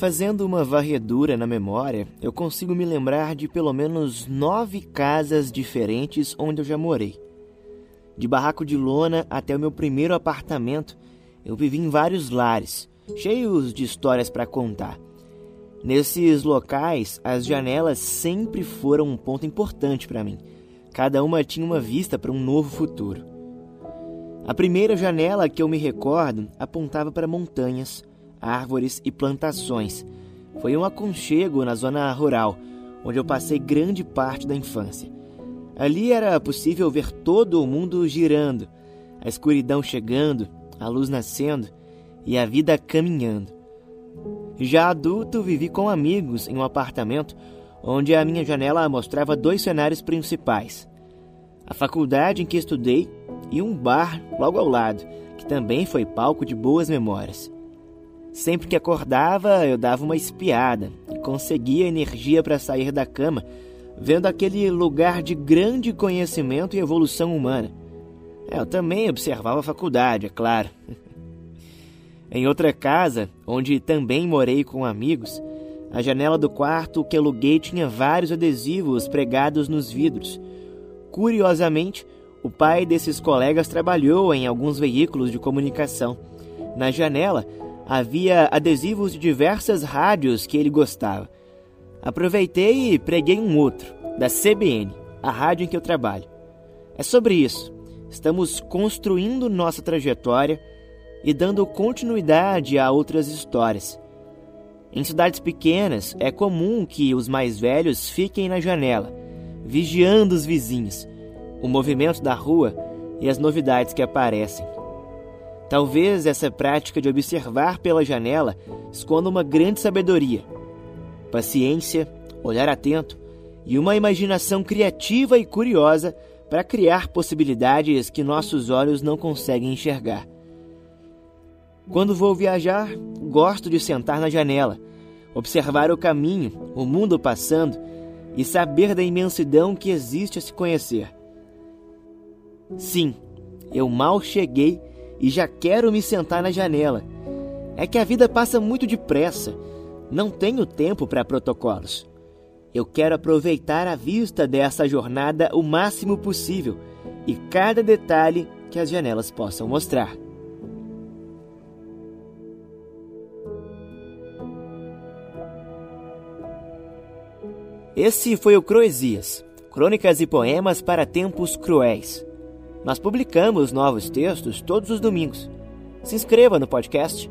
Fazendo uma varredura na memória, eu consigo me lembrar de pelo menos nove casas diferentes onde eu já morei. De barraco de lona até o meu primeiro apartamento, eu vivi em vários lares, cheios de histórias para contar. Nesses locais, as janelas sempre foram um ponto importante para mim. Cada uma tinha uma vista para um novo futuro. A primeira janela que eu me recordo apontava para montanhas, árvores e plantações. Foi um aconchego na zona rural, onde eu passei grande parte da infância. Ali era possível ver todo o mundo girando, a escuridão chegando, a luz nascendo e a vida caminhando. Já adulto, vivi com amigos em um apartamento onde a minha janela mostrava dois cenários principais: a faculdade em que estudei e um bar logo ao lado, que também foi palco de boas memórias. Sempre que acordava, eu dava uma espiada e conseguia energia para sair da cama, vendo aquele lugar de grande conhecimento e evolução humana. Eu também observava a faculdade, é claro. em outra casa, onde também morei com amigos, a janela do quarto que aluguei tinha vários adesivos pregados nos vidros. Curiosamente, o pai desses colegas trabalhou em alguns veículos de comunicação. Na janela havia adesivos de diversas rádios que ele gostava. Aproveitei e preguei um outro, da CBN, a rádio em que eu trabalho. É sobre isso. Estamos construindo nossa trajetória e dando continuidade a outras histórias. Em cidades pequenas, é comum que os mais velhos fiquem na janela, vigiando os vizinhos, o movimento da rua e as novidades que aparecem. Talvez essa prática de observar pela janela esconda uma grande sabedoria, paciência, olhar atento e uma imaginação criativa e curiosa para criar possibilidades que nossos olhos não conseguem enxergar. Quando vou viajar, gosto de sentar na janela, observar o caminho, o mundo passando e saber da imensidão que existe a se conhecer. Sim, eu mal cheguei e já quero me sentar na janela. É que a vida passa muito depressa. Não tenho tempo para protocolos. Eu quero aproveitar a vista dessa jornada o máximo possível e cada detalhe que as janelas possam mostrar. Esse foi o Croesias, Crônicas e Poemas para Tempos Cruéis. Nós publicamos novos textos todos os domingos. Se inscreva no podcast